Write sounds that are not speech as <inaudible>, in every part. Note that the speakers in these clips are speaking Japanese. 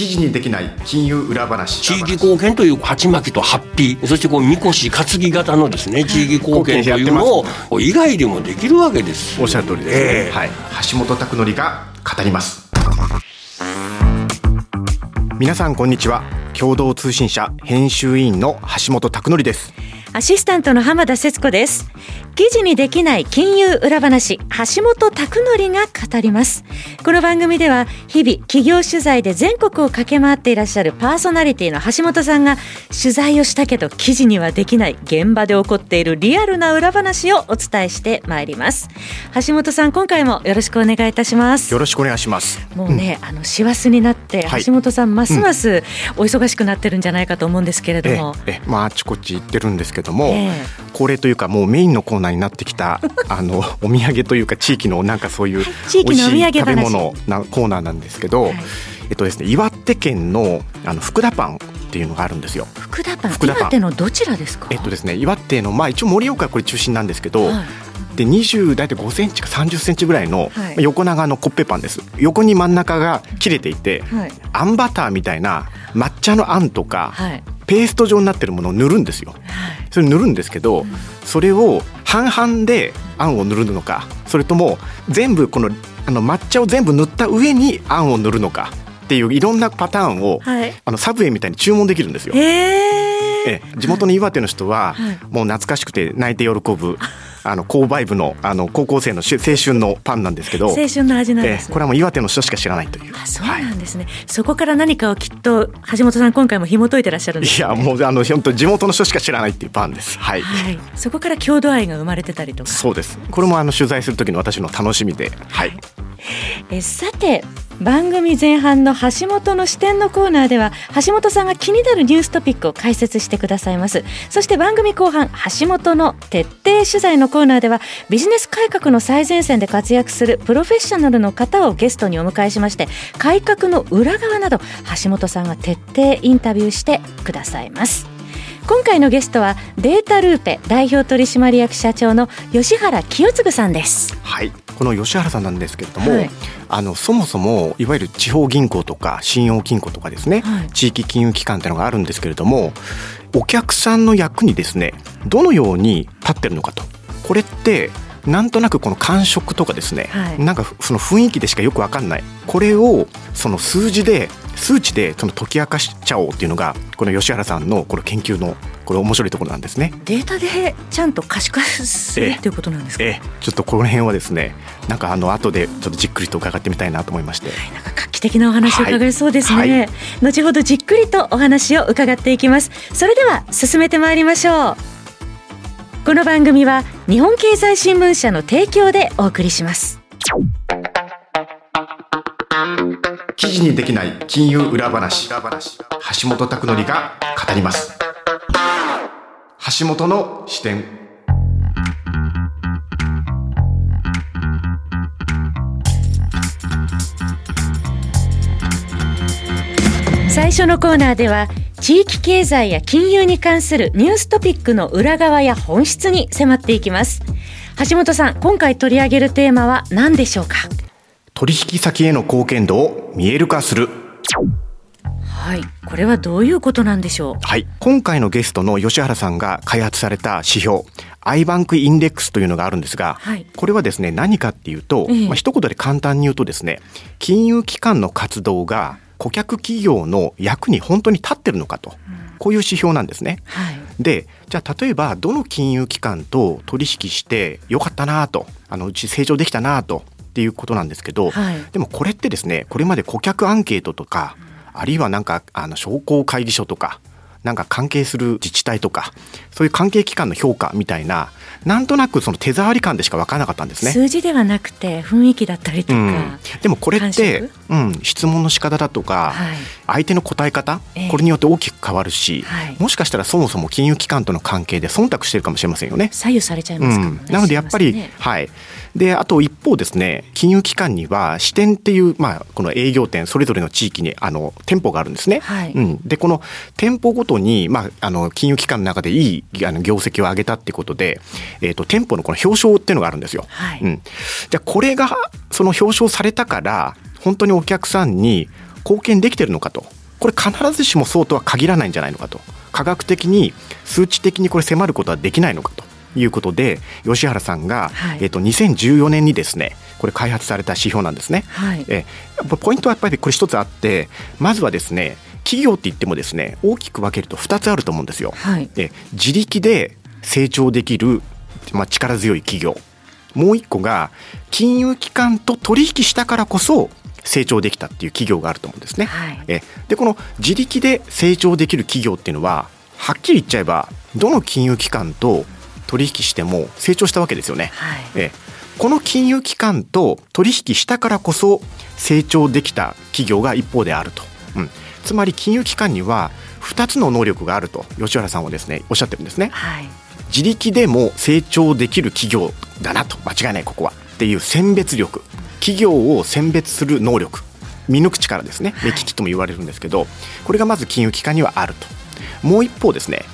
記事にできない金融裏話。地域貢献という鉢巻きとハッピー。そしてこうみこし担ぎ型のですね地域貢献というのを以外でもできるわけです。おっしゃる通りです、ね、えー、はい、橋本拓則が語ります。皆さんこんにちは。共同通信社編集委員の橋本拓則です。アシスタントの浜田節子です記事にできない金融裏話橋本拓則が語ります。この番組では日々企業取材で全国を駆け回っていらっしゃるパーソナリティの橋本さんが取材をしたけど記事にはできない現場で起こっているリアルな裏話をお伝えしてまいります。橋本さん今回もよろしくお願いいたします。よろしくお願いします。もうね、うん、あの師走になって橋本さん、ますますお忙しくなってるんじゃないかと思うんですけれども、ええまああちこち行ってるんですけども、えー、恒例というかもうメインのコーナーになってきた <laughs> あのお土産というか地域のなんかそういう <laughs> 美味しい食べ物なコーナーなんですけど、はい、えっとですね岩手県のあの福田パンっていうのがあるんですよ。福田パン。福田パン岩手のどちらですか？えっとですね岩手のまあ一応盛岡これ中心なんですけど。はいで20大体5センチか30センチぐらいの横長のコッペパンです、横に真ん中が切れていて、はい、あんバターみたいな抹茶のあんとか、はい、ペースト状になってるものを塗るんですよ、それ塗るんですけど、それを半々であんを塗るのかそれとも全部このあの抹茶を全部塗った上にあんを塗るのかっていういろんなパターンを、はい、あのサブウェイみたいに注文できるんですよ。え地元の岩手の人は、もう懐かしくて泣いて喜ぶ <laughs> あの購買部のあの高校生の青春のパンなんですけど青春の味なんです、ね、これはもう岩手の人しか知らないという。あそうなんですね、はい、そこから何かをきっと橋本さん今回も紐解いてらっしゃるんです、ね、いやもうあの本当地元の人しか知らないっていうパンです。はい、はい、そこから郷土愛が生まれてたりとか。そうです。これもあの取材する時の私の楽しみで。はい、えさて番組前半の橋本の視点のコーナーでは橋本さんが気になるニューストピックを解説してくださいます。そして番組後半橋本の徹底取材のコーナーではビジネス改革の最前線で活躍するプロフェッショナルの方をゲストにお迎えしまして改革の裏側など橋本さんが徹底インタビューしてくださいます。今回のゲストはデータルーペ代表取締役社長の吉原清次さんです。はい。この吉原さんなんですけれども、はい、あのそもそもいわゆる地方銀行とか信用金庫とかですね、はい、地域金融機関っていうのがあるんですけれどもお客さんの役にですねどのように立ってるのかと。これってなんとなくこの感触とかですね、はい、なんかその雰囲気でしかよく分かんない。これをその数字で数値でその解き明かしちゃおうっていうのがこの吉原さんのこの研究のこれ面白いところなんですね。データでちゃんと可視化するっていうことなんですか、えちょっとこの辺はですねなんかあの後でちょっとじっくりと伺ってみたいなと思いまして、はい、なんか画期的なお話を伺いそうですね、はいはい、後ほどじっくりとお話を伺っていきます。それでは進めてまいりましょうこの番組は日本経済新聞社の提供でお送りします。記事にできない金融裏話。橋本拓則が語ります。橋本の視点。最初のコーナーでは地域経済や金融に関するニューストピックの裏側や本質に迫っていきます。橋本さん今回取り上げるテーマは何でしょうか？取引先への貢献度を見える化する。はい、これはどういうことなんでしょう？はい、今回のゲストの吉原さんが開発された指標、アイバンクインデックスというのがあるんですが、はい、これはですね何かっていうと、ええ、まあ一言で簡単に言うとですね、金融機関の活動が顧客企業の役に本当に立ってるのかと。こういう指標なんですね。はい、で、じゃあ例えばどの金融機関と取引してよかったなと、あのうち成長できたなと。っていうことなんですけど、はい、でもこれってですね、これまで顧客アンケートとか、あるいはなんかあの商工会議所とかなんか関係する自治体とかそういう関係機関の評価みたいななんとなくその手触り感でしか分からなかったんですね。数字ではなくて雰囲気だったりとか、うん、でもこれって、うん、質問の仕方だとか、はい、相手の答え方、えー、これによって大きく変わるし、はい、もしかしたらそもそも金融機関との関係で忖度してるかもしれませんよね。左右されちゃいます、ね。うん、なのでやっぱり、ね、はいであと一方ですね金融機関には支店っていう、まあ、この営業店それぞれの地域にあの店舗があるんですね。はい、うん、でこの店舗ごとに、まあ、あの金融機関の中でいいあの業績を上げたってことで、えーと、店舗のこの表彰っていうのがあるんですよ。はい、うん、じゃこれがその表彰されたから本当にお客さんに貢献できてるのかと。これ必ずしもそうとは限らないんじゃないのかと。科学的に数値的にこれ迫ることはできないのかということで吉原さんが、はい、えっと、2014年にですねこれ開発された指標なんですね。はい、えポイントはやっぱりこれ一つあってまずはですね企業って言ってもですね大きく分けると2つあると思うんですよ。はい、え自力で成長できる、まあ、力強い企業。もう一個が金融機関と取引したからこそ成長できたっていう企業があると思うんですね。はい、え。でこの自力で成長できる企業っていうのははっきり言っちゃえばどの金融機関と取引しても成長したわけですよね。はい、えこの金融機関と取引したからこそ成長できた企業が一方であると。うん、つまり金融機関には2つの能力があると吉原さんはですねおっしゃってるんですね。はい、自力でも成長できる企業だなと。間違いないここは。っていう選別力。企業を選別する能力。見抜く力ですね。目利きとも言われるんですけどこれがまず金融機関にはあると。もう一方ですね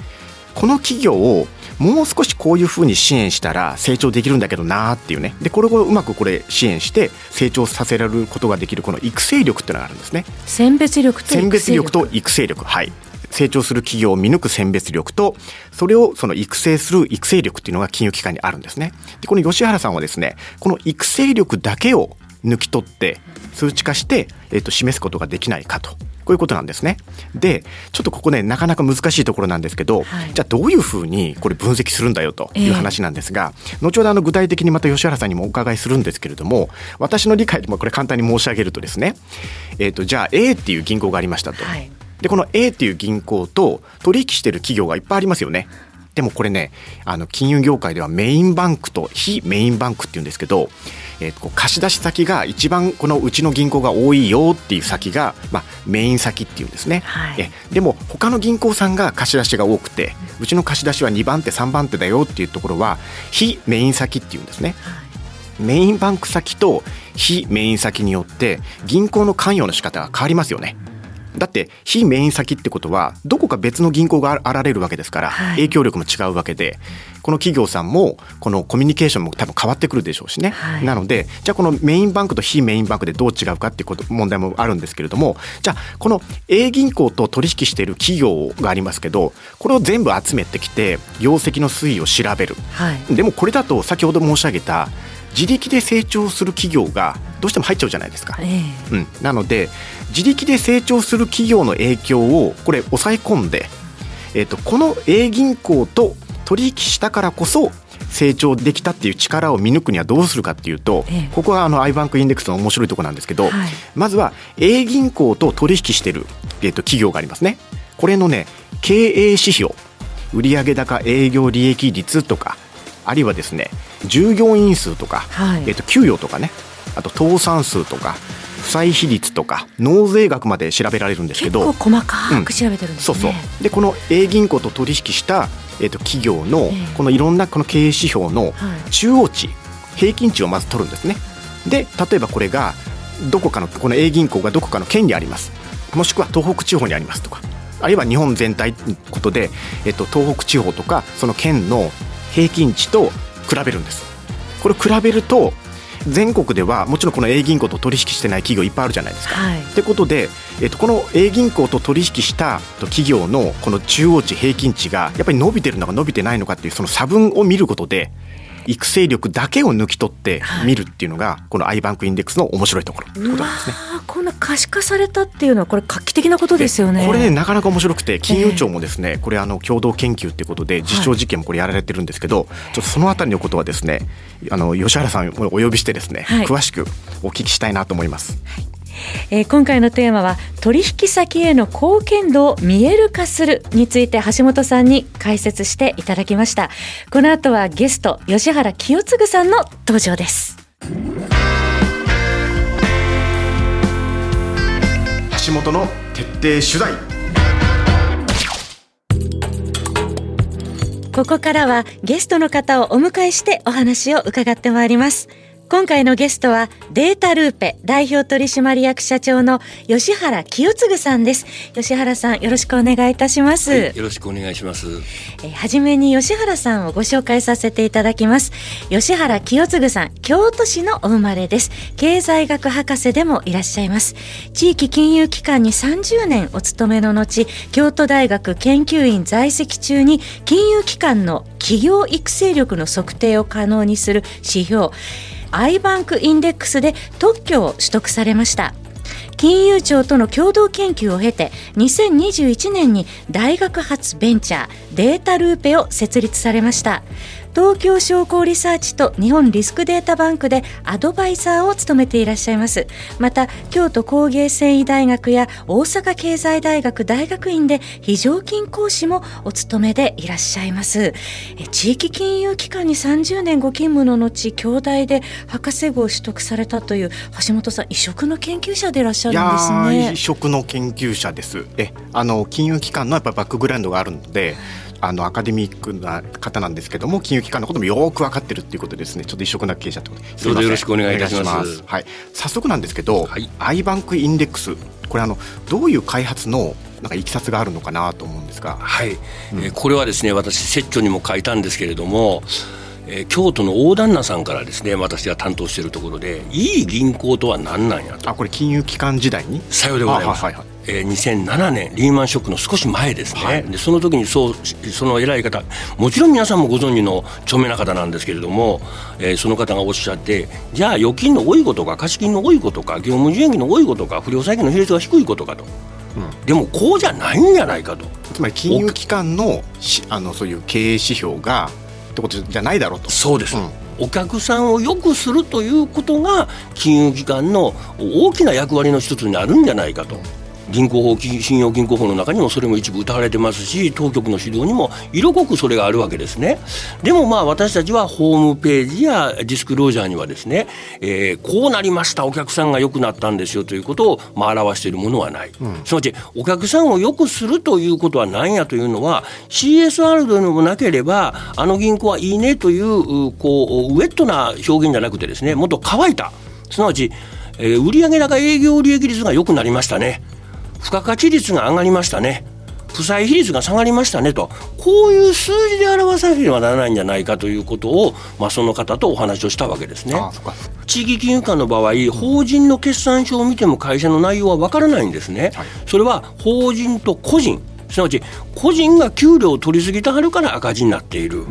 この企業をもう少しこういうふうに支援したら成長できるんだけどなっていうね。でこれをうまくこれ支援して成長させられることができるこの育成力っていうのがあるんですね。選別力と選別力と育成力。はい。成長する企業を見抜く選別力とそれをその育成する育成力っていうのが金融機関にあるんですね。でこの吉原さんはですねこの育成力だけを抜き取って数値化して、えー、と示すことができないかとこういうことなんですね。で、ちょっとここね、なかなか難しいところなんですけど、はい、じゃあどういうふうにこれ分析するんだよという話なんですが、えー、後ほどあの具体的にまた吉原さんにもお伺いするんですけれども、私の理解でもこれ簡単に申し上げるとですね、えっ、ー、と、じゃあ A っていう銀行がありましたと。はい、で、この A っていう銀行と取引してる企業がいっぱいありますよね。でもこれね、あの金融業界ではメインバンクと非メインバンクっていうんですけど、えー、こう貸し出し先が一番このうちの銀行が多いよっていう先が、まあ、メイン先っていうんですね、はい、えでも他の銀行さんが貸し出しが多くてうちの貸し出しは2番手3番手だよっていうところは非メイン先っていうんですね。はいメインバンク先と非メイン先によって銀行の関与の仕方が変わりますよね。だって非メイン先ってことはどこか別の銀行があられるわけですから、影響力も違うわけでこの企業さんもこのコミュニケーションも多分変わってくるでしょうしね、はい、なのでじゃあこのメインバンクと非メインバンクでどう違うかっていうこと問題もあるんですけれどもじゃあこの A 銀行と取引している企業がありますけどこれを全部集めてきて業績の推移を調べる、はい、でもこれだと先ほど申し上げた自力で成長する企業がどうしても入っちゃうじゃないですか。えー、うん、なので自力で成長する企業の影響をこれ抑え込んで、えーと、この A 銀行と取引したからこそ成長できたっていう力を見抜くにはどうするかっていうと、ええ、ここはあのアイバンクインデックスの面白いところなんですけど、はい、まずは A 銀行と取引してる、えー、と企業がありますね。これのね経営指標売上高営業利益率とかあるいはですね従業員数とか、はい、えー、と給与とかね。あと倒産数とか負債比率とか納税額まで調べられるんですけど。結構細かく調べてるんです、ね。うん、そうそう。でこの A 銀行と取引したえー、と企業のこのいろんなこの経営指標の中央値、平均値をまず取るんですね。で例えばこれがどこかのこの A 銀行がどこかの県にあります。もしくは東北地方にありますとか。あるいは日本全体ということで、えっと、東北地方とかその県の平均値と比べるんです。これ比べると全国ではもちろんこの A 銀行と取引してない企業いっぱいあるじゃないですか。はい、ってことで、えっと、この A 銀行と取引した企業のこの中央値平均値がやっぱり伸びてるのか伸びてないのかっていうその差分を見ることで育成力だけを抜き取って見るっていうのが、このアイバンクインデックスの面白いところってことなんですね。こんな可視化されたっていうのはこれ画期的なことですよね。これねなかなか面白くて金融庁もですね、えー、これあの共同研究っていうことで実証実験もこれやられてるんですけど、はい、ちょっとそのあたりのことはですねあの吉原さんをお呼びしてですね、はい、詳しくお聞きしたいなと思います。はいえー、今回のテーマは取引先への貢献度を見える化するについて橋本さんに解説していただきました。この後はゲスト吉原清次さんの登場です。橋本の徹底取材。ここからはゲストの方をお迎えしてお話を伺ってまいります今回のゲストはデータルーペ代表取締役社長の吉原清次さんです。吉原さんよろしくお願いいたします、はい、よろしくお願いします。えはじめに吉原さんをご紹介させていただきます。吉原清次さん京都市のお生まれです。経済学博士でもいらっしゃいます。地域金融機関に30年お勤めの後京都大学研究員在籍中に金融機関の企業育成力の測定を可能にする指標アイバンクインデックスで特許を取得されました。金融庁との共同研究を経て2021年に大学発ベンチャーデータルーペを設立されました。東京商工リサーチと日本リスクデータバンクでアドバイザーを務めていらっしゃいます。また京都工芸繊維大学や大阪経済大学大学院で非常勤講師もお務めでいらっしゃいます。地域金融機関に30年ご勤務の後京大で博士号を取得されたという橋本さん異色の研究者でいらっしゃるんですね。異色の研究者です。えあの金融機関のやっぱバックグラウンドがあるのであのアカデミックな方なんですけども金融機関のこともよく分かってるっていうことですね。ちょっと一色な経営者と。どうぞよろしくお願いいたします。はい、早速なんですけど、はい、アイバンクインデックス。これあのどういう開発のなんかいきさつがあるのかなと思うんですが。はい、うん、えー、これはですね私説著にも書いたんですけれどもえー、京都の大旦那さんからですね私が担当しているところでいい銀行とは何なんやと。あこれ金融機関時代に？さようでございます、はいはいえー、2007年リーマンショックの少し前ですね、はい、でその時にそうその偉い方もちろん皆さんもご存知の著名な方なんですけれども、えー、その方がおっしゃってじゃあ預金の多いことか貸金の多いことか業務受益の多いことか不良債権の比率が低いことかと、うん、でもこうじゃないんじゃないかと。つまり金融機関のあのそういう経営指標がってことじゃないだろうと。そうです、うん。お客さんを良くするということが金融機関の大きな役割の一つになるんじゃないかと。銀行法信用銀行法の中にもそれも一部謳われてますし当局の指導にも色濃くそれがあるわけですね。でもまあ私たちはホームページやディスクロージャーにはですね、えー、こうなりましたお客さんが良くなったんですよということをまあ表しているものはない、うん、すなわちお客さんを良くするということは何やというのは CSR でもなければあの銀行はいいねというこうウェットな表現じゃなくてですねもっと乾いた。すなわち、えー、売上高営業利益率が良くなりましたね付加価値率が上がりましたね。負債比率が下がりましたねと。こういう数字で表さなければならないんじゃないかということを、まあ、その方とお話をしたわけですね。地域金融機関の場合法人の決算書を見ても会社の内容はわからないんですね。それは法人と個人。すなわち個人が給料を取りすぎてはるから赤字になっている。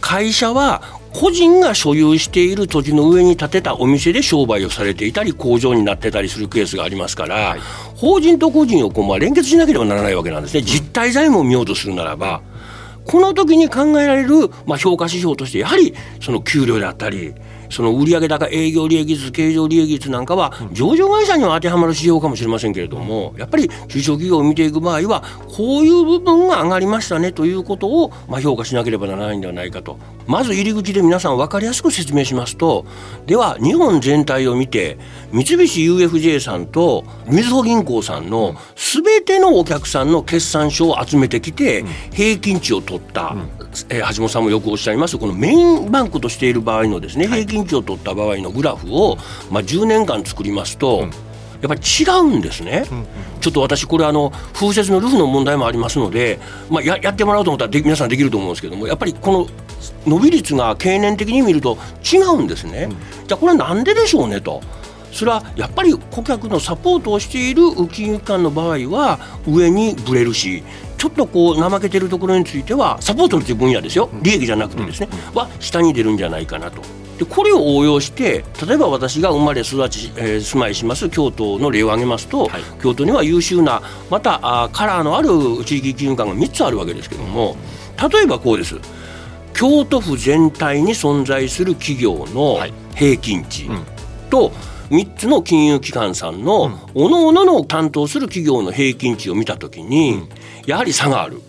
会社は個人が所有している土地の上に建てたお店で商売をされていたり工場になってたりするケースがありますから、はい、法人と個人をこうまあ連結しなければならないわけなんですね実体財務を見ようとするならば。この時に考えられる、まあ、評価指標としてやはりその給料であったりその売上高営業利益率経常利益率なんかは上場会社には当てはまる指標かもしれませんけれどもやっぱり中小企業を見ていく場合はこういう部分が上がりましたねということをまあ評価しなければならないんではないかと。まず入り口で皆さん分かりやすく説明しますとでは日本全体を見て三菱 UFJ さんとみずほ銀行さんの全てのお客さんの決算書を集めてきて平均値を取った、えー、橋本さんもよくおっしゃいますこのメインバンクとしている場合のですね平均値を取った場合のグラフを、まあ、10年間作りますと、やっぱり違うんですね、うんうん、ちょっと私、これあの、風雪のルフの問題もありますので、まあ、ややってもらおうと思ったらで皆さんできると思うんですけども、やっぱりこの伸び率が経年的に見ると違うんですね。うん、じゃあこれはなんででしょうねと。それはやっぱり顧客のサポートをしている金融機関の場合は上にぶれるしちょっとこう怠けてるところについてはサポートのいう分野ですよ。利益じゃなくてですね、は下に出るんじゃないかなと。でこれを応用して例えば私が生まれ育ち、えー、住まいします京都の例を挙げますと、はい、京都には優秀なまたあカラーのある地域金融機関が3つあるわけですけども例えばこうです。京都府全体に存在する企業の平均値と、はいうん。3つの金融機関さんのおのおのの担当する企業の平均値を見たときに、やはり差がある、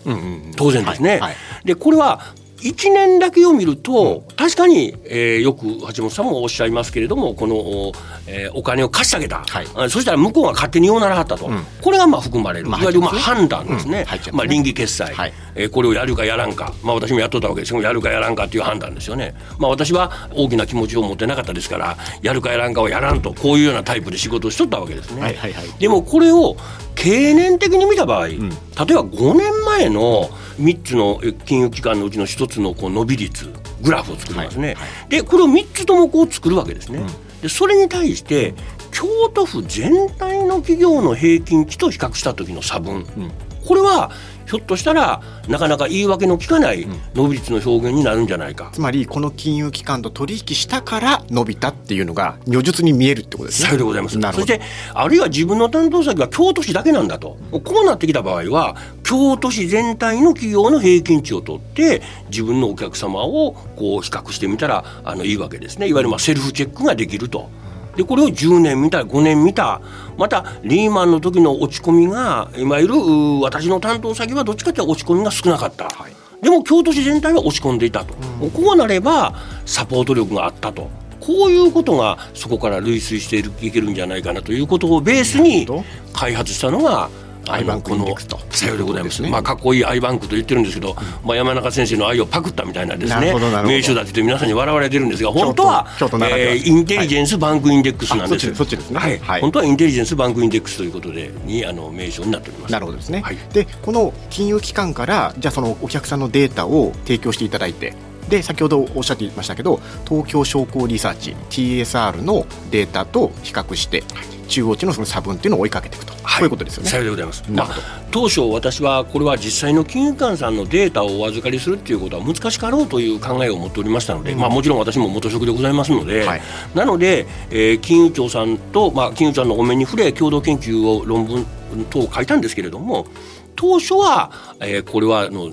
当然ですね。でこれは1年だけを見ると、確かに、えー、よく橋本さんもおっしゃいますけれどもこの、えー、お金を貸してあげた、はい、そしたら向こうが勝手にようならはったと、うん、これがまあ含まれる、まあ、いわゆるまあ判断ですね、うん、まあ、倫理決済、はい、えー、これをやるかやらんか、まあ、私もやっとったわけです。けどやるかやらんかという判断ですよね、まあ、私は大きな気持ちを持ってなかったですからやるかやらんかをやらんとこういうようなタイプで仕事をしとったわけですね、はいはいはい、でもこれを経年的に見た場合、うん、例えば5年前の3つの金融機関のうちの1つのこう伸び率グラフを作りますね、はいはい、でこれを3つともこう作るわけですね、うん、でそれに対して京都府全体の企業の平均値と比較した時の差分、うん、これはひょっとしたらなかなか言い訳の効かない伸び率の表現になるんじゃないか、うん、つまりこの金融機関と取引したから伸びたっていうのが如実に見えるってことですね。さようでございます。そしてあるいは自分の担当先は京都市だけなんだと。こうなってきた場合は京都市全体の企業の平均値を取って自分のお客様をこう比較してみたらあのいいわけですね。いわゆるまあセルフチェックができると。でこれを10年見た5年見た。またリーマンの時の落ち込みがいわゆる私の担当先はどっちかというと落ち込みが少なかった、はい、でも京都市全体は落ち込んでいたと、うん、こうなればサポート力があったと。こういうことがそこから類推していけるんじゃないかなということをベースに開発したのがアイバンクインデックスとさようでございます、ね、まあかっこいいアイバンクと言ってるんですけど、まあ、山中先生の i をパクったみたいなですね名称だって皆さんに笑われてるんですが本当はえー、インテリジェンスバンクインデックスなんです、そっちですね、はい、はい、本当はインテリジェンスバンクインデックスということでにあの名称になっております。なるほどですね、はい、でこの金融機関からじゃあそのお客さんのデータを提供していただいてで先ほどおっしゃっていましたけど東京商工リサーチ TSR のデータと比較して、はい中央値のその差分っていうのを追いかけていくと、はい、こういうことですよね。さようでございます。まあ、当初私はこれは実際の金融機関さんのデータをお預かりするっていうことは難しかろうという考えを持っておりましたので、うん、まあもちろん私も元職でございますので、はい、なので、えー、金融庁さんとまあ金融庁のお目に触れ共同研究を論文等を書いたんですけれども。当初は、えー、これはあの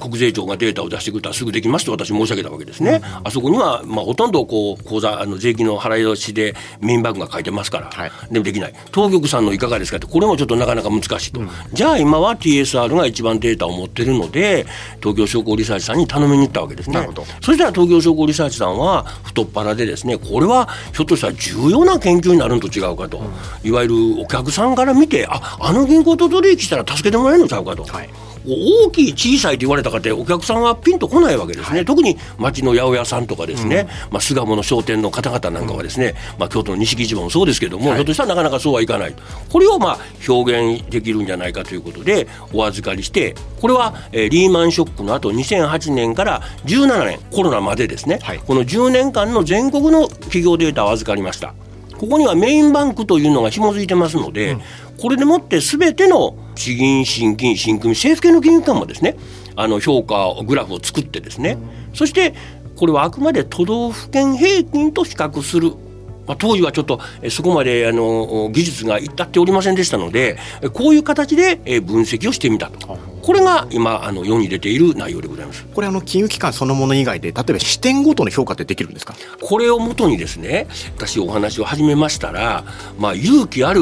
国税庁がデータを出してくれたらすぐできますと私申し上げたわけですね、うん、あそこには、まあ、ほとんどこう口座あの税金の払い出しでメインバッグが書いてますから、はい、でもできない。当局さんのいかがですかってこれもちょっとなかなか難しいと、うん、じゃあ今は TSR が一番データを持ってるので東京商工リサーチさんに頼みに行ったわけですね。そしたら東京商工リサーチさんは太っ腹でですねこれはひょっとしたら重要な研究になるのと違うかと、うん、いわゆるお客さんから見てああの銀行と取引したら助けてもらえるのちゃうかと。はい大きい小さいと言われたかってお客さんはピンとこないわけですね、はい、特に町の八百屋さんとかですね、うん、まあ、巣鴨の商店の方々なんかはですね、うん、まあ、京都の錦市場もそうですけども、はい、ひょっとしたらなかなかそうはいかないこれをまあ表現できるんじゃないかということでお預かりしてこれは、えー、リーマンショックの後2008年から17年コロナまでですね、はい、この10年間の全国の企業データを預かりましたここにはメインバンクというのが紐づいてますので、うんこれでもってすべての地銀、新金、新組、政府系の金融機関もですね、あの評価グラフを作ってですね、そしてこれはあくまで都道府県平均と比較するまあ、当時はちょっとそこまであの技術が至っておりませんでしたのでこういう形で分析をしてみたと。これが今あの世に出ている内容でございます。これあの金融機関そのもの以外で例えば視点ごとの評価ってできるんですか？これをもとにですね私お話を始めましたら、まあ、勇気ある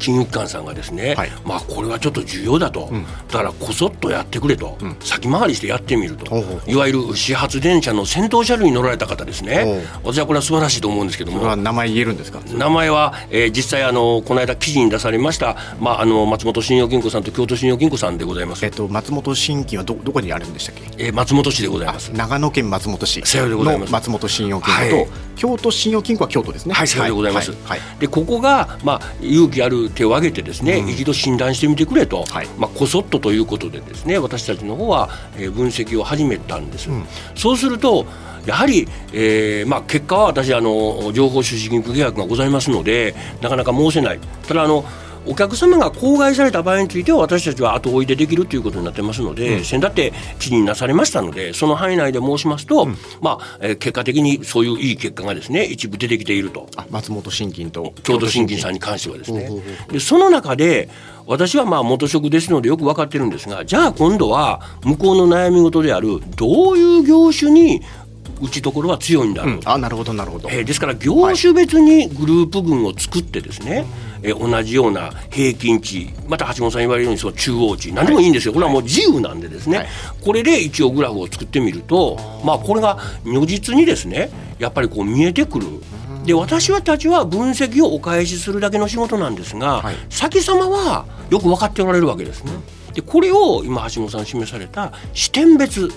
金融機関さんがですね、はい、まあこれはちょっと重要だと、うん、だからこそっとやってくれと、うん、先回りしてやってみると、いわゆる始発電車の先頭車両に乗られた方ですね。私はこれは素晴らしいと思うんですけども。名前言えるんですか？名前は、えー、実際あのこの間記事に出されました、まあ、あの松本信用金庫さんと京都信用金庫さんでございます、えっと、松本信金はどどこにあるんでしたっけ、えー、松本市でございます。長野県松本市。の松本信用金庫と、はい、京都信用金庫は京都ですね。はいさようでございます、はい、でここが、まあ、勇気ある手を挙げてですね、うん、一度診断してみてくれと、はい、まあ、こそっとということでですね私たちの方は、えー、分析を始めたんです、うん、そうするとやはり、えーまあ、結果は私あの情報収支金庫契約がございますのでなかなか申せない。ただあのお客様が口外された場合については私たちは後追いでできるということになってますので、うん、先だって記事になされましたのでその範囲内で申しますと、うん、まあえー、結果的にそういういい結果がですね一部出てきていると。松本信金と京都信金さんに関してはですね。でその中で私はまあ元職ですのでよく分かってるんですがじゃあ今度は向こうの悩み事であるどういう業種にうちところは強いんだと、うん、あなるほどなるほど、えー、ですから業種別にグループ群を作ってですね、はい、えー、同じような平均値また橋本さん言われるようにその中央値何でもいいんですよ、これはもう自由なんでですね、はい、これで一応グラフを作ってみるとまあこれが如実にですねやっぱりこう見えてくる。で私たちは分析をお返しするだけの仕事なんですが、はい、先様はよく分かっておられるわけですね。でこれを今橋本さん示された視点別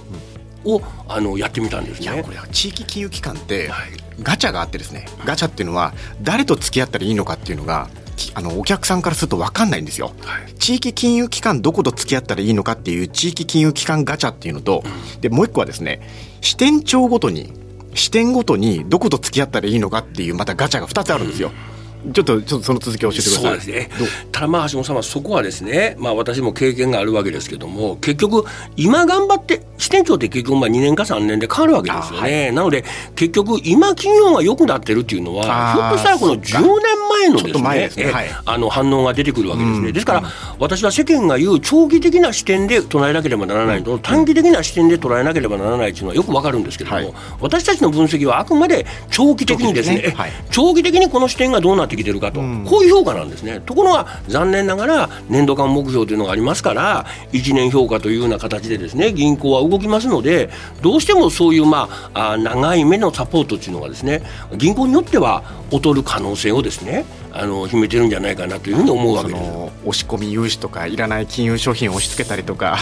をあのやってみたんですね。いやこれは地域金融機関って、はい、ガチャがあってですねガチャっていうのは誰と付き合ったらいいのかっていうのがあのお客さんからすると分かんないんですよ、はい、地域金融機関どこと付き合ったらいいのかっていう地域金融機関ガチャっていうのと、うん、でもう一個はですね支店長ごとに支店ごとにどこと付き合ったらいいのかっていうまたガチャが2つあるんですよ。うんちょっとちょっとその続きを教えてください。そうですね。ただまあ橋本さんはそこはですね、まあ私も経験があるわけですけども、結局今頑張って支店長って結局まあ2年か3年で変わるわけですよね。はい、なので結局今企業が良くなってるっていうのは、ひょっとしたらこの10年前のですね、すね。はい、あの反応が出てくるわけですね。ですから、私は世間が言う長期的な視点で捉えなければならないと、短期的な視点で捉えなければならないっていうのはよくわかるんですけども、はい、私たちの分析はあくまで長期的にですね、ね。長期的にこの視点がどうなってきてるかと。こういう評価なんですねところが残念ながら年度間目標というのがありますから1年評価というような形でですね銀行は動きますのでどうしてもそういうまあ長い目のサポートというのがですね銀行によっては劣る可能性をですねあの秘めてるんじゃないかなというふうに思うわけです押し込み融資とかいらない金融商品を押し付けたりとか。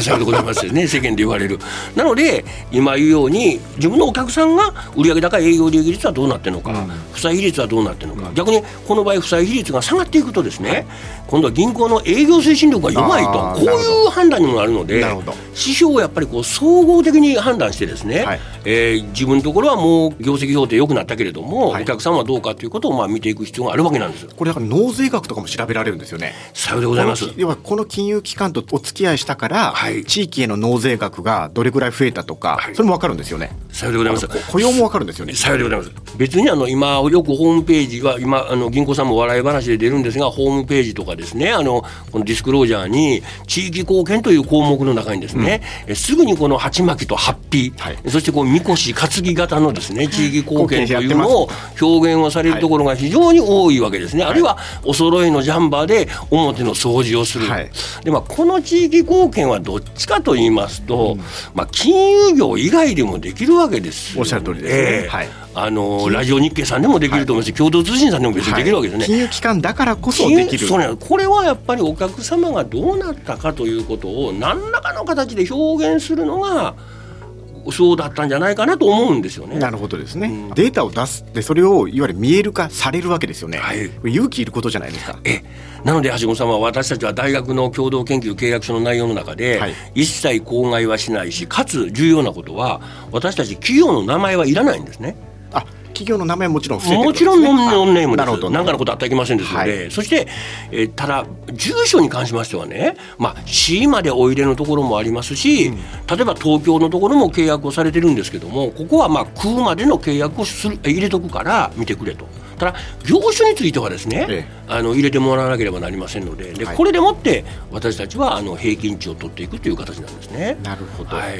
さようでございますよね。<laughs> 世間で言われる。なので今言うように自分のお客さんが売上高営業利益率はどうなってるのか、うん、負債比率はどうなってるのか、うん、逆にこの場合負債比率が下がっていくとですね、はい、今度は銀行の営業推進力が弱いと。こういう判断にもなるので指標をやっぱりこう総合的に判断してですね、はい、えー、自分のところはもう業績評定良くなったけれども、はい、お客さんはどうかということをまあ見ていく必要があるわけなんです。これだから納税額とかも調べられるんですよね。さようでございます。要はこの金融機関とお付き合いしたから、はい、地域への納税額がどれぐらい増えたとか、はい、それも分かるんですよね。さようでございます。雇用も分かるんですよね。さようでございます。別にあの今よくホームページは今あの銀行さんも笑い話で出るんですがホームページとかですねあのこのディスクロージャーに地域貢献という項目の中にですね、うん、すぐにこの鉢巻きとハッピー、はい、そしてこうみこし担ぎ型のですね地域貢献というのを表現をされるところが非常に多いわけですね、はい、あるいはお揃いのジャンバーで表の掃除をする、はい、でまあ、この地域貢献はどっちかと言いますと、うん、まあ、金融業以外でもできるわけです、おっしゃる通りですね、えー、はいあのラジオ日経さんでもできると思うし、はい、共同通信さんでも別にできるわけですね、はい、金融機関だからこそできるそうねこれはやっぱりお客様がどうなったかということを何らかの形で表現するのがそうだったんじゃないかなと思うんですよね。なるほどですね。うん、データを出すでそれをいわゆる見える化されるわけですよね。はい、勇気いることじゃないですか。えなので橋本さんは私たちは大学の共同研究契約書の内容の中で、はい、一切口外はしないしかつ重要なことは私たち企業の名前はいらないんですね。あ企業の名前はもちろん伏せて、ね、もちろんノンネームです。何かのことあってはいけませんですので、はい、そして、えー、ただ住所に関しましてはね、まあ市までお入れのところもありますし、うん、例えば東京のところも契約をされてるんですけども、ここはまあ空までの契約をする入れとくから見てくれと。ただ業種についてはですね、ええ、あの入れてもらわなければなりませんのでで、はい、これでもって私たちはあの平均値を取っていくという形なんですね。なるほど、はい、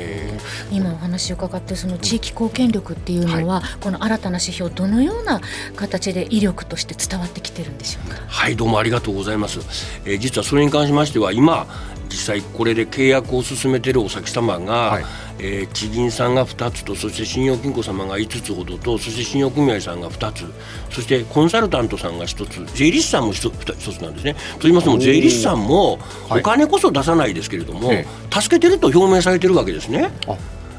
今お話を伺ってその地域貢献力っていうのは、はい、この新たな指標どのような形で威力として伝わってきてるんでしょうか？はいどうもありがとうございます。えー、実はそれに関しましては今実際これで契約を進めているお先様が、はい。えー、地銀さんが2つとそして信用金庫様が5つほどとそして信用組合さんが2つ。そしてコンサルタントさんが1つ。税理士さんも 1, 1つなんですね。と言いますのも税理士さんもお金こそ出さないですけれども、はい、助けてると表明されてるわけですね。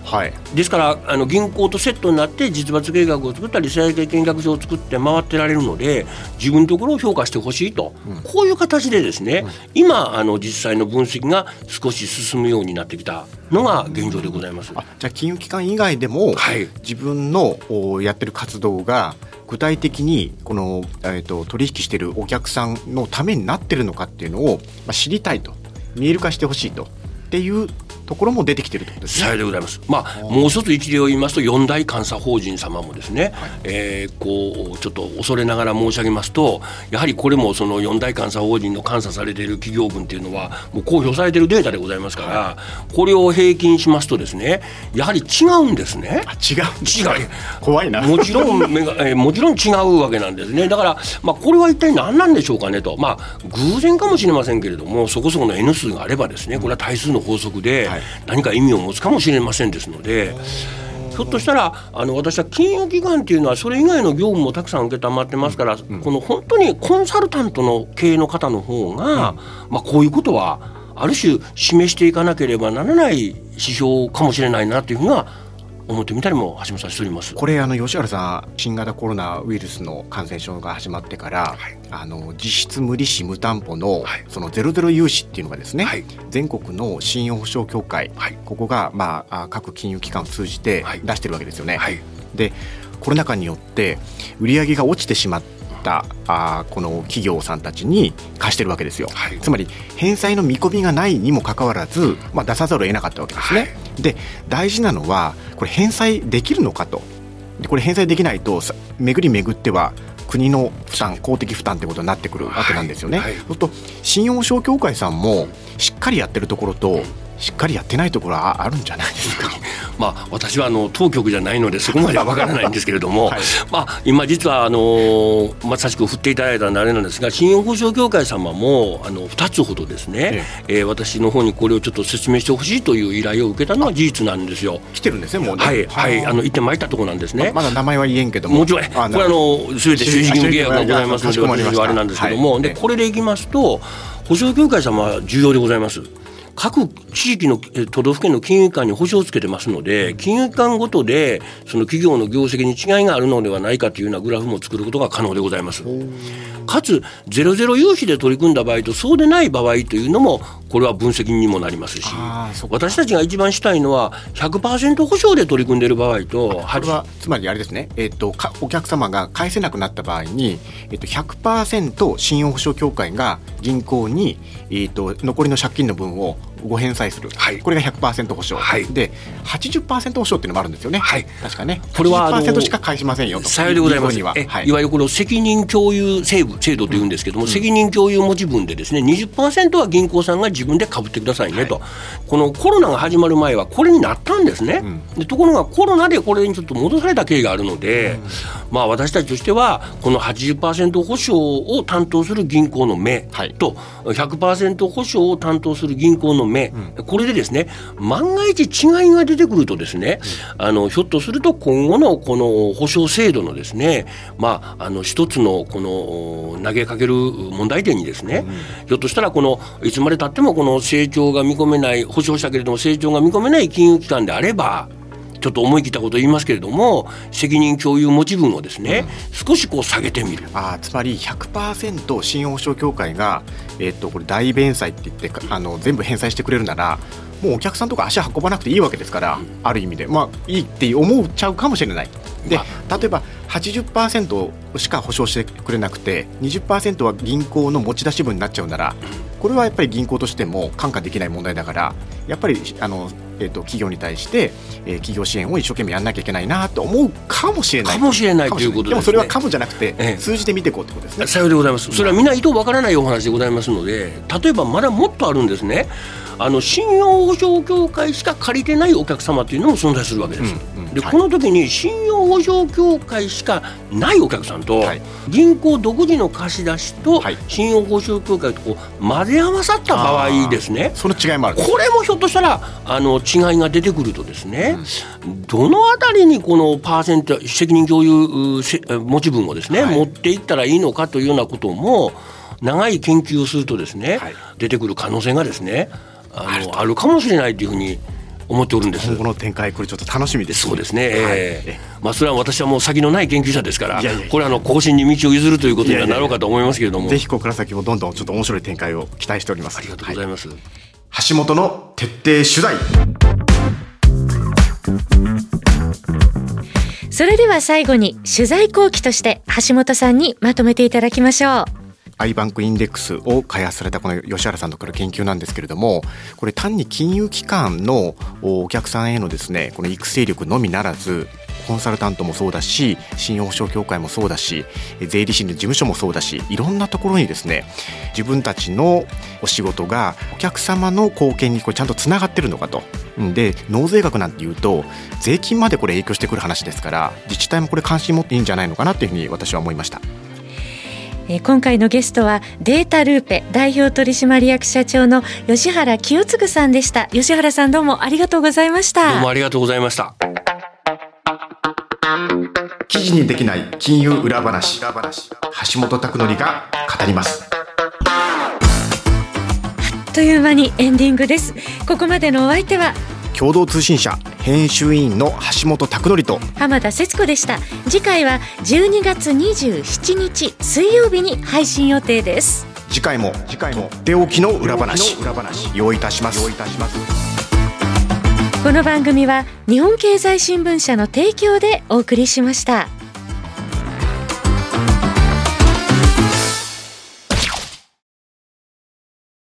はい、ですからあの銀行とセットになって実罰計画を作ったり債権見学書を作って回ってられるので自分のところを評価してほしいと、うん、こういう形でですね、うん、今あの実際の分析が少し進むようになってきたのが現状でございます。あじゃあ金融機関以外でも、はい、自分のやってる活動が具体的にこの、えーと、取引しているお客さんのためになってるのかっていうのを、まあ、知りたいと。見える化してほしいと。っていうところも出てきてるということですね。でございます。まあもう一つ一例を言いますと四大監査法人様もですね、はい、えー、こうちょっと恐れながら申し上げますとやはりこれもその四大監査法人の監査されている企業群っていうのはもう公表されているデータでございますから、はい、これを平均しますとですねやはり違うんですね。違う違う怖いな。もちろんめが、えー、もちろん違うわけなんですね。だからまあこれは一体何なんでしょうかねとまあ偶然かもしれませんけれどもそこそこの N 数があればですねこれは対数の法則で何か意味を持つかもしれませんですので。ひょっとしたらあの私は金融機関っていうのはそれ以外の業務もたくさん承ってますから、うん、この本当にコンサルタントの経営の方の方が、うん、まあ、こういうことはある種示していかなければならない指標かもしれないなというふうには思ってみたりも橋本さんしております。これあの吉原さん新型コロナウイルスの感染症が始まってから、はい、あの実質無利子無担保の、はい、そのゼロゼロ融資っていうのがですね、はい、全国の信用保証協会、ここが、まあ、各金融機関を通じて出してるわけですよね。でコロナ禍によって売上が落ちてしまったあこの企業さんたちに貸してるわけですよ、はい、つまり返済の見込みがないにもかかわらず、まあ、出さざるを得なかったわけですね。はい、で大事なのはこれ返済できるのかとでこれ返済できないと巡り巡っては国の負担公的負担ということになってくるわけなんですよね。はいはい、そうすると信用保証協会さんもしっかりやってるところとしっかりやってないところはあるんじゃないですか。まあ、私はあの当局じゃないのでそこまでは分からないんですけれども、<laughs> はい、まあ、今実はあのまさしく振っていただいたのあれなんですが信用保証協会様もあの2つほどですね、えええー、私の方にこれをちょっと説明してほしいという依頼を受けたのは事実なんですよ。来てるんですねもうね。はい、はい、あの行ってまいったところなんですね。ままだ名前は言えんけども。もちろんこれあの全て守秘義務契約がございますので私はあれなんですけども、はい、でこれでいきますと保証協会様は重要でございます。各地域の都道府県の金融機関に保証をつけてますので、金融機関ごとでその企業の業績に違いがあるのではないかというようなグラフも作ることが可能でございます。かつ、ゼロゼロ融資で取り組んだ場合とそうでない場合というのも、これは分析にもなりますし、私たちが一番したいのは、100%保証で取り組んでいる場合と、これはつまりあれですね、えーと、お客様が返せなくなった場合に、えーと、100%信用保証協会が銀行に、えーと残りの借金の分をご返済する、はい、これが100%保証、はい、で80%保証っていうのもあるんですよね、はい、確かね。これは80%しか返しませんよと。さようでございます。は。い、い。わゆるこの責任共有制度制度というんですけども、うん、責任共有持ち分でですね20%は銀行さんが自分でかぶってくださいねと、はい、このコロナが始まる前はこれになったんですね、うん、でところがコロナでこれにちょっと戻された経緯があるので、うん、まあ私たちとしてはこの80%保証を担当する銀行の目と、はい、100%保証を担当する銀行の目、うん、これでですね万が一違いが出てくるとですね、うん、あのひょっとすると今後のこの保証制度のですねまああの一つのこの投げかける問題点にですね、うん、ひょっとしたらこのいつまでたってもこの成長が見込めない保証したけれども成長が見込めない金融機関であればちょっと思い切ったことを言いますけれども責任共有持ち分をですね、うん、少しこう下げてみる。あつまり100%信用保証協会が、えー、っとこれ大弁済って言ってあの全部返済してくれるならもうお客さんとか足運ばなくていいわけですから、うん、ある意味で。まあいいって思っちゃうかもしれない。で、まあ、例えば80%しか保証してくれなくて20%は銀行の持ち出し分になっちゃうならこれはやっぱり銀行としても看過できない問題だからやっぱりあのえーと、企業に対して、えー、企業支援を一生懸命やらなきゃいけないなと思うかもしれないかもしれないということで、ね、でもそれはかもじゃなくて、ええ、数字で見ていこうということですね。さようでございます。それはみんな意図わからないお話でございますので例えばまだもっとあるんですね。あの信用保証協会しか借りてないお客様というのも存在するわけです。うんうん、で、はい、この時に信用保証協会しかないお客さんと、はい、銀行独自の貸し出しと、信用保証協会とこう混ぜ合わさった場合ですね。その違いもある。これもひょっとしたらあの違いが出てくるとですね、うん、どのあたりにこのパーセント責任共有持ち分をですね、はい、持っていったらいいのかというようなことも長い研究をするとですね、出てくる可能性がですねあのあるかもしれないというふうに思っておるんです。今後の展開これちょっと楽しみです、ね、そうですね、はい、えー、まあそれは私はもう先のない研究者ですからこれあの後進に道を譲るということにはなろうかと思いますけれども。ぜひここから先もどんどんちょっと面白い展開を期待しております。ありがとうござい。ます、はい、橋本の徹底取材。それでは最後に取材後期として橋本さんにまとめていただきましょうアイバンクインデックスを開発されたこの吉原さんとかの研究なんですけれどもこれ単に金融機関のお客さんへのですねこの育成力のみならずコンサルタントもそうだし信用保証協会もそうだし税理士の事務所もそうだしいろんなところにですね自分たちのお仕事がお客様の貢献にこれちゃんとつながってるのかと。で納税額なんていうと税金までこれ影響してくる話ですから自治体もこれ関心持っていいんじゃないのかなというふうに私は思いました。今回のゲストはデータルーペ代表取締役社長の吉原清嗣さんでした。吉原さんどうもありがとうございました。どうもありがとうございました。記事にできない金融裏話橋本拓則が語ります。あっという間にエンディングです。ここまでのお相手は共同通信社編集委員の橋本拓則と。浜田節子でした。次回は12月27日水曜日に配信予定です。次回も次回も出置きの裏話。用意いたします。この番組は日本経済新聞社の提供でお送りしました。